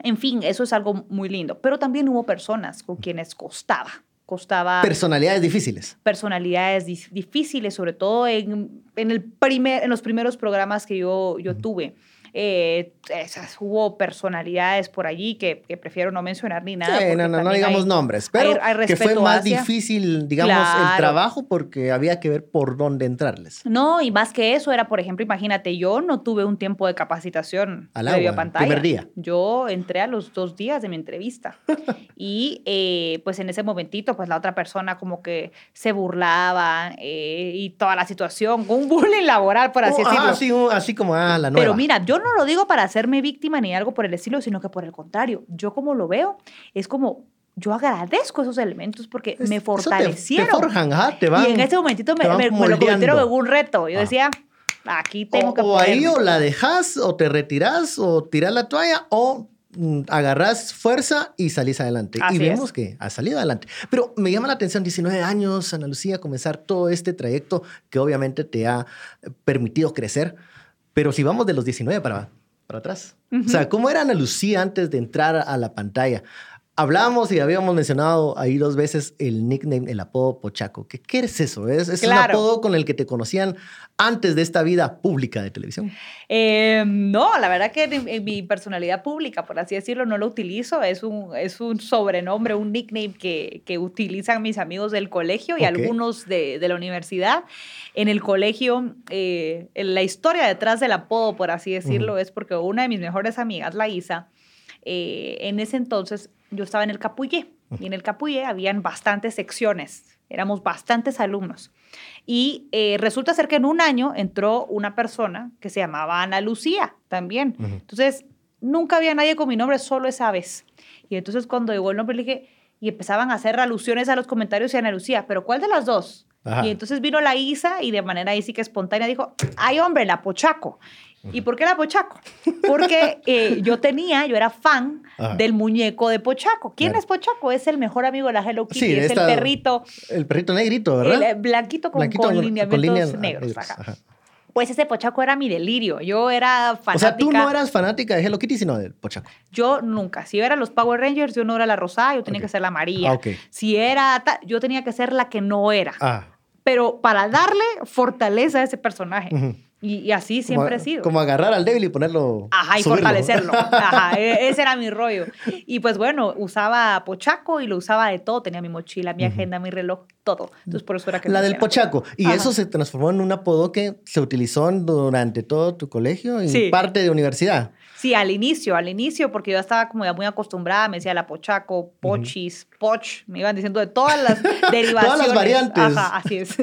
En fin, eso es algo muy lindo. Pero también hubo personas con quienes costaba, costaba Personalidades difíciles. personalidades dif- difíciles, sobre todo en, en, el primer, en los primeros programas que yo, yo tuve. Eh, esas, hubo personalidades por allí que, que prefiero no mencionar ni nada. Sí, no, no, no digamos hay- nombres, pero hay- hay que fue más hacia- difícil, digamos, el trabajo porque había que ver por dónde entrarles. No, y más que eso era, por ejemplo, imagínate, yo no tuve un tiempo de capacitación Al agua, pantalla. primer día. Yo entré a los dos días de mi entrevista <laughs> y eh, pues en ese momentito, pues la otra persona como que se burlaba eh, y toda la situación, un <laughs> bullying laboral, por así Oh, decirlo. ah, sí, así como ah, la nueva. Pero mira, yo no lo digo para hacerme víctima ni algo por el estilo, sino que por el contrario, yo como lo veo, es como, yo agradezco esos elementos porque Es- me te- fortalecieron. Te, forjan, ajá, te van. y en ese momentito me, me- me lo convirtieron en un reto. Yo Ah. decía, aquí tengo o, que o ahí ponerme". o la dejas o te retiras o tiras la toalla o mm, agarras fuerza y salís adelante. Así y vemos es. que has salido adelante. Pero me llama la atención, 19 años, Ana Lucía, comenzar todo este trayecto que obviamente te ha permitido crecer. Pero si vamos de los 19 para, para atrás. O sea, ¿cómo era Ana Lucía antes de entrar a la pantalla? Hablábamos y habíamos mencionado ahí dos veces el nickname, el apodo Pochaco. ¿Qué, qué es eso? ¿Es, es un apodo con el que te conocían antes de esta vida pública de televisión? Eh, no, la verdad que en, en mi personalidad pública, por así decirlo, no lo utilizo. Es un, es un sobrenombre, un nickname que, que utilizan mis amigos del colegio y algunos de, de la universidad. En el colegio, eh, en la historia detrás del apodo, por así decirlo, es porque una de mis mejores amigas, la Isa, eh, en ese entonces yo estaba en el Capullé y en el Capullé habían bastantes secciones, éramos bastantes alumnos. Y eh, resulta ser que en un año entró una persona que se llamaba Ana Lucía también. Ujú. Entonces, nunca había nadie con mi nombre, solo esa vez. Y entonces cuando llegó el nombre, le dije, y empezaban a hacer alusiones a los comentarios de Ana Lucía, pero ¿cuál de las dos? Ajá. Y entonces vino la Isa y de manera ahí sí que espontánea dijo, ay hombre, la Pochaco. ¿Y por qué la Pochaco? Porque eh, yo tenía, yo era fan Ajá. del muñeco de Pochaco. ¿Quién Claro. es Pochaco? Es el mejor amigo de la Hello Kitty, Sí, es esta- el perrito, El perrito negrito, ¿verdad? el eh, blanquito con, Blanquito con con- lineamientos con negros. ajá. ajá. Pues ese Pochaco era mi delirio. Yo era fanática. O sea, tú no eras fanática de Hello Kitty, sino del Pochaco. Yo nunca. Si eran los Power Rangers, yo no era la rosada, yo tenía que ser la María. Ah, ok. Si era, yo tenía que ser la que no era. Ah, Pero para darle fortaleza a ese personaje. Y, y así siempre he sido. Como agarrar al débil y ponerlo. Ajá, y subirlo. fortalecerlo. <laughs> Ajá, e- ese era mi rollo. Y pues bueno, usaba pochaco y lo usaba de todo. Tenía mi mochila, mi agenda, mi reloj, todo. Entonces por eso era que La del pochaco. Y Ajá. eso se transformó en un apodo que se utilizó durante todo tu colegio y Sí. parte de universidad. Sí, al inicio, al inicio, porque yo estaba como ya muy acostumbrada, me decía la pochaco, pochis, poch, me iban diciendo de todas las <laughs> <laughs> derivaciones. variantes. Ajá, así es.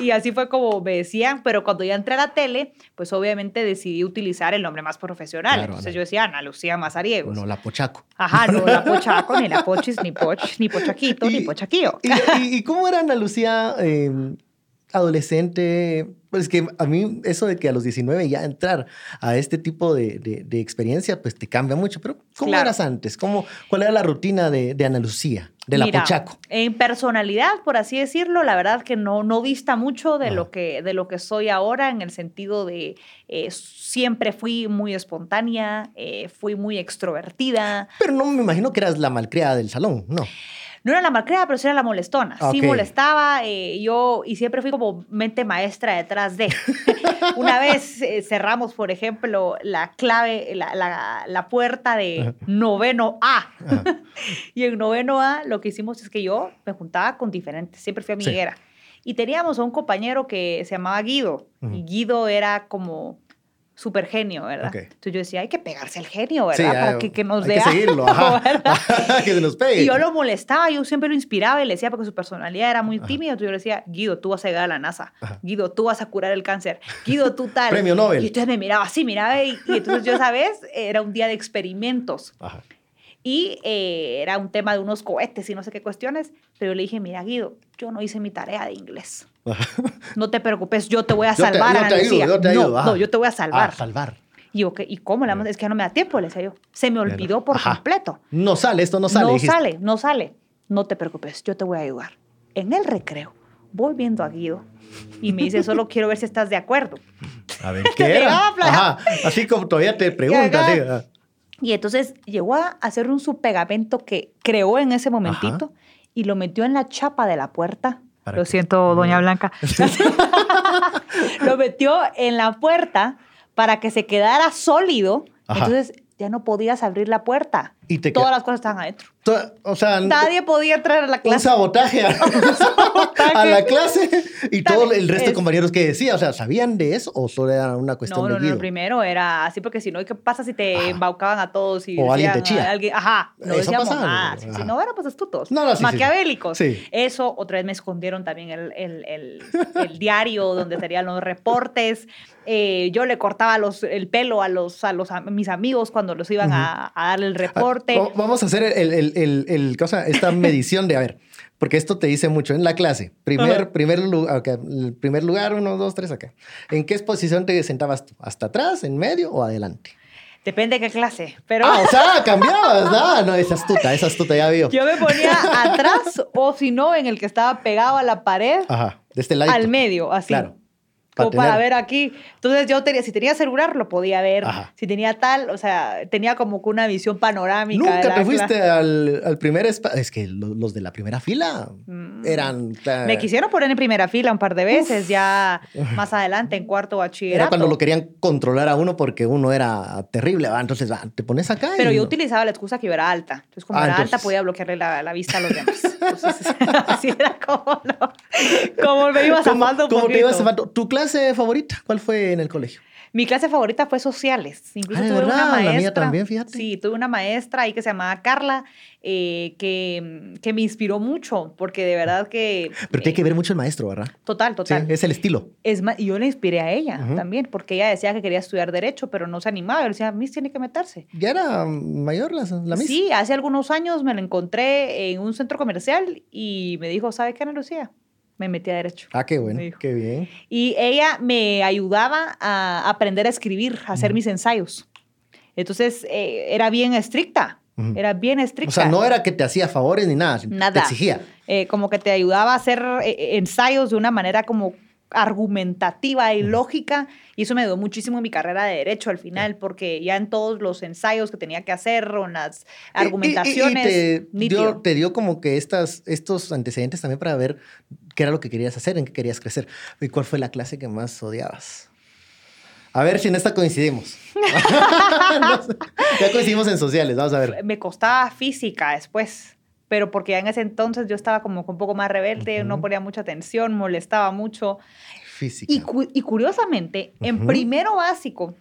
Y así fue como me decían, pero cuando ya entré a la tele, pues obviamente decidí utilizar el nombre más profesional. Claro, Entonces Ana. yo decía Ana Lucía Mazariegos. No, la pochaco. Ajá, no la <laughs> pochaco, ni la pochis, ni poch, ni pochaquito, ni Y-. ¿Y, y- y cómo era Ana Lucía eh, adolescente? Pues que a mí eso de que a los 19 ya entrar a este tipo de, de- de experiencia, pues te cambia mucho. Pero ¿cómo Claro. eras antes? ¿Cómo, ¿Cuál era la rutina de, de Ana Lucía, de la Mira, Pochaco? En personalidad, por así decirlo, la verdad que no, no dista mucho de lo, que, de lo que soy ahora, en el sentido de eh, siempre fui muy espontánea, eh, fui muy extrovertida. Pero no me imagino que eras la malcriada del salón, no. No era la malcriada, pero sí era la molestona. Sí Ok. molestaba, eh, yo, y siempre fui como mente maestra detrás de. <laughs> Una vez eh, cerramos, por ejemplo, la clave, la, la- la puerta de noveno A. <laughs> Y en noveno A lo que hicimos es que yo me juntaba con diferentes, siempre fui Sí. amiguera. Y teníamos a un compañero que se llamaba Guido. Y Guido era como súper genio, ¿verdad? Ok. Entonces yo decía, hay que pegarse al genio, ¿verdad? Sí, Para ah, que, que nos hay dé que seguirlo, <laughs> <laughs> que se nos pegue. Y yo lo molestaba, yo siempre lo inspiraba y le decía porque su personalidad era muy Ajá. tímida. Entonces yo le decía, Guido, tú vas a llegar a la NASA. Guido, tú vas a curar el cáncer. Guido, tú tal. Premio Nobel. Y entonces me miraba así, miraba. Y, y entonces yo, ¿sabes? Era un día de experimentos. Ajá. Y eh, era un tema de unos cohetes y no sé qué cuestiones. Pero yo le dije, mira, Guido, yo no hice mi tarea de inglés. <laughs> No te preocupes, yo te voy a Yo te- salvar, yo te ayudo, yo te ayudo, no, yo te voy a salvar. Ah, salvar. Y yo. ¿y cómo? Le vamos- Es que ya no me da tiempo, le decía yo. Se me olvidó por Ajá. completo. No sale, esto no sale. No dijiste. sale, no sale. No te preocupes, yo te voy a ayudar. En el recreo, voy viendo a Guido y me dice, solo quiero ver si estás de acuerdo. A ver, <laughs> ¿qué era? Ajá. Así como todavía te preguntas. Sí, ah. Y entonces llegó a hacer un subpegamento que creó en ese momentito y lo metió en la chapa de la puerta. ¿Para Lo siento, doña Blanca. <laughs> <laughs> lo metió en la puerta para que se quedara sólido. Ajá. Entonces ya no podías abrir la puerta. Y te Todas las cosas estaban adentro. To- O sea, Nadie podía entrar a la un clase. sabotaje a, <laughs> <laughs> a la clase y Tal- todo el resto de compañeros que decía, o sea, ¿sabían de eso o solo era una cuestión No, de no, no, primero era así porque si no, ¿qué pasa si te Ajá. embaucaban a todos y O alguien te decían a chía. alguien- ajá, no Eso decíamos. ¿no? Si- no, eran pues astutos, No, no, sí, maquiavélicos. Sí. Eso, otra vez me escondieron también el, el- el- el diario donde estarían los reportes. Eh, yo le cortaba los, el pelo a, los, a, los, a mis amigos cuando los iban a, a dar el Ah, va- Vamos a hacer el, el- el- el- cosa, esta <laughs> medición de, a ver, porque esto te dice mucho en la clase. Primer, Ajá. primer, lugar, el primer lugar, uno, dos, tres, acá. ¿En qué posición te sentabas tú? ¿Hasta atrás, en medio o adelante? Depende de qué clase, pero... Ah, o sea, <laughs> cambiabas. No, no, es astuta, es astuta, ya vio. Yo me ponía atrás o si no, en el que estaba pegado a la pared, Ajá, de este lado. al medio, así. Claro. Para para tener- ver aquí. Entonces yo tenía, si tenía celular, lo podía ver. Ajá. Si tenía tal, o sea, tenía como que una visión panorámica. Nunca te fuiste al, al primer espacio. Es que lo- los de la primera fila Mm. eran. Me quisieron poner en primera fila un par de veces, ya más adelante en cuarto bachillerato. Era cuando lo querían controlar a uno porque uno era terrible. ¿va? Entonces, te pones acá. Pero y yo no. utilizaba la excusa que yo era alta. Entonces, como Ah, era alta, entonces- podía bloquearle la, la vista a los demás. Entonces, <laughs> así era como, lo- como me iba ¿Cómo, zafando un cómo te ibas zafando? ¿Tu clase favorita? ¿Cuál fue en el colegio? Mi clase favorita fue sociales. Incluso Ah, ¿de tuve una verdad? La mía maestra. también, fíjate. Sí, tuve una maestra ahí que se llamaba Carla, eh, que, que me inspiró mucho, porque de verdad que. Pero tiene eh, que ver mucho el maestro, ¿verdad? Total, Sí, total. es el estilo. Es más, y yo le inspiré a ella también, porque ella decía que quería estudiar Derecho, pero no se animaba. Yo le decía, Miss tiene que meterse. Ya era mayor la, la Miss. Sí, hace algunos años me la encontré en un centro comercial y me dijo, ¿sabe qué, Ana Lucía? Me metí a Derecho. Ah, qué bueno, qué bien. Y ella me ayudaba a aprender a escribir, a hacer mis ensayos. Entonces, eh, era bien estricta, era bien estricta. O sea, no era que te hacía favores ni nada, Nada. te exigía. Eh, como que te ayudaba a hacer eh, ensayos de una manera como argumentativa y lógica y eso me ayudó muchísimo en mi carrera de derecho al final porque ya en todos los ensayos que tenía que hacer o en las Y- y- y- argumentaciones Y, te, dio, te dio como que estas, estos antecedentes también para ver qué era lo que querías hacer, en qué querías crecer. ¿Y cuál fue la clase que más odiabas? A ver si en esta coincidimos. <laughs> Ya coincidimos en sociales, vamos a ver. Me costaba física después, pero porque ya en ese entonces yo estaba como un poco más rebelde, no ponía mucha atención, molestaba mucho. Física. Y, cu- y curiosamente, en primero básico,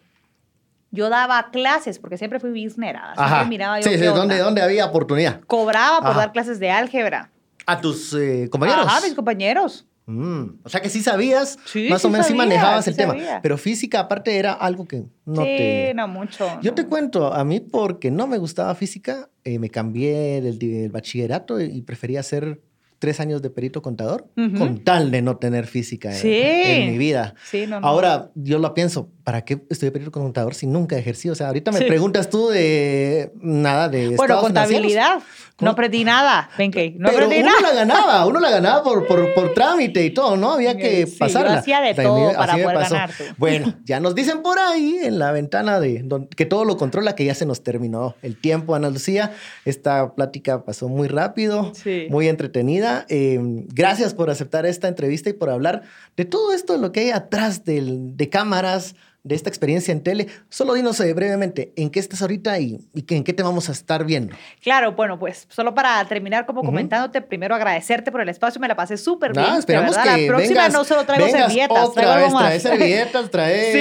yo daba clases, porque siempre fui Ajá. miraba yo Sí, sí. ¿dónde, ¿dónde había oportunidad? Cobraba por Ajá. dar clases de álgebra. A tus eh, compañeros. Ajá, mis compañeros. Mm, O sea que sí sabías, Sí, más sí o menos sí manejabas sí el tema. Pero física aparte era algo que no sí, te... no mucho. Yo no. te cuento, a mí porque no me gustaba física, eh, me cambié del, del bachillerato y prefería hacer tres años de perito contador con tal de no tener física en- Sí. en mi vida. Sí, no, no. Ahora yo lo pienso, ¿para qué estudié perito contador si nunca ejercí? O sea, ahorita me Sí. preguntas tú de nada de Bueno, contabilidad. No aprendí nada. Ven que no Pero aprendí uno nada. la ganaba, uno la ganaba por, por, por trámite y todo, ¿no? Había que sí, yo pasarla. hacía de todo para poder ganar, tú. Bueno, ya nos dicen por ahí en la ventana de don- que todo lo controla, que ya se nos terminó el tiempo, Ana Lucía. Esta plática pasó muy rápido, Sí. muy entretenida. Eh, gracias por aceptar esta entrevista y por hablar de todo esto, lo que hay atrás del- de cámaras, de esta experiencia en tele. Solo dinos eh, brevemente en qué estás ahorita y, y que- en qué te vamos a estar viendo. Claro, bueno, pues solo para terminar como comentándote, primero agradecerte por el espacio, me la pasé súper bien. Ah, de esperamos verdad. que La próxima vengas, no solo traigo servilletas, otra traigo vez, más. trae servilletas, <laughs> trae Sí.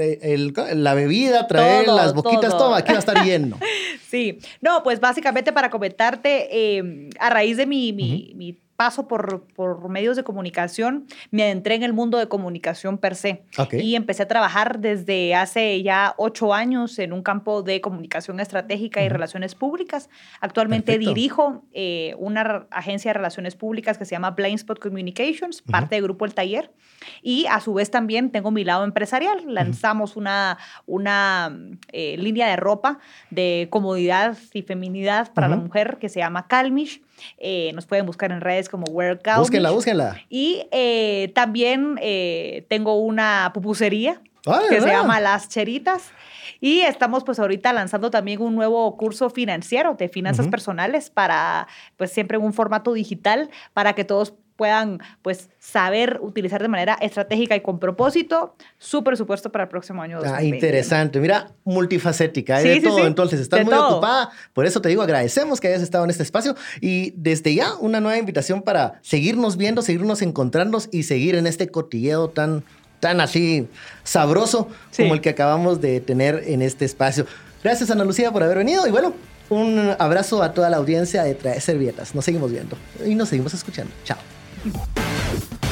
eh, el- la bebida, trae Todo, las boquitas, todo. todo. Aquí va a estar lleno. <laughs> Sí, no, pues básicamente para comentarte, eh, a raíz de mi, mi- mi paso por, por medios de comunicación, me adentré en el mundo de comunicación per se. Y empecé a trabajar desde hace ya ocho años en un campo de comunicación estratégica y relaciones públicas. Actualmente Perfecto. dirijo eh, una agencia de relaciones públicas que se llama Blind Spot Communications, parte del grupo El Taller. Y a su vez también tengo mi lado empresarial. Lanzamos una, una eh, línea de ropa de comodidad y feminidad para la mujer que se llama Calmish. Eh, nos pueden buscar en redes como Calmish. Búsquenla, búsquenla. Y eh, también eh, tengo una pupusería Ah, ¿de que se llama Las Cheritas. Y estamos pues ahorita lanzando también un nuevo curso financiero de finanzas personales para pues siempre en un formato digital para que todos puedan pues saber utilizar de manera estratégica y con propósito su presupuesto para el próximo año. Ah, 2020. interesante. Mira, multifacética, hay Sí, de sí, todo. sí. Entonces, estás De muy todo. ocupada. Por eso te digo, agradecemos que hayas estado en este espacio. Y desde ya, una nueva invitación para seguirnos viendo, seguirnos encontrándonos y seguir en este cotilleo tan, tan así sabroso como el que acabamos de tener en este espacio. Gracias, Ana Lucía, por haber venido. Y bueno, un abrazo a toda la audiencia de Trae Servietas. Nos seguimos viendo y nos seguimos escuchando. Chao. えっ!?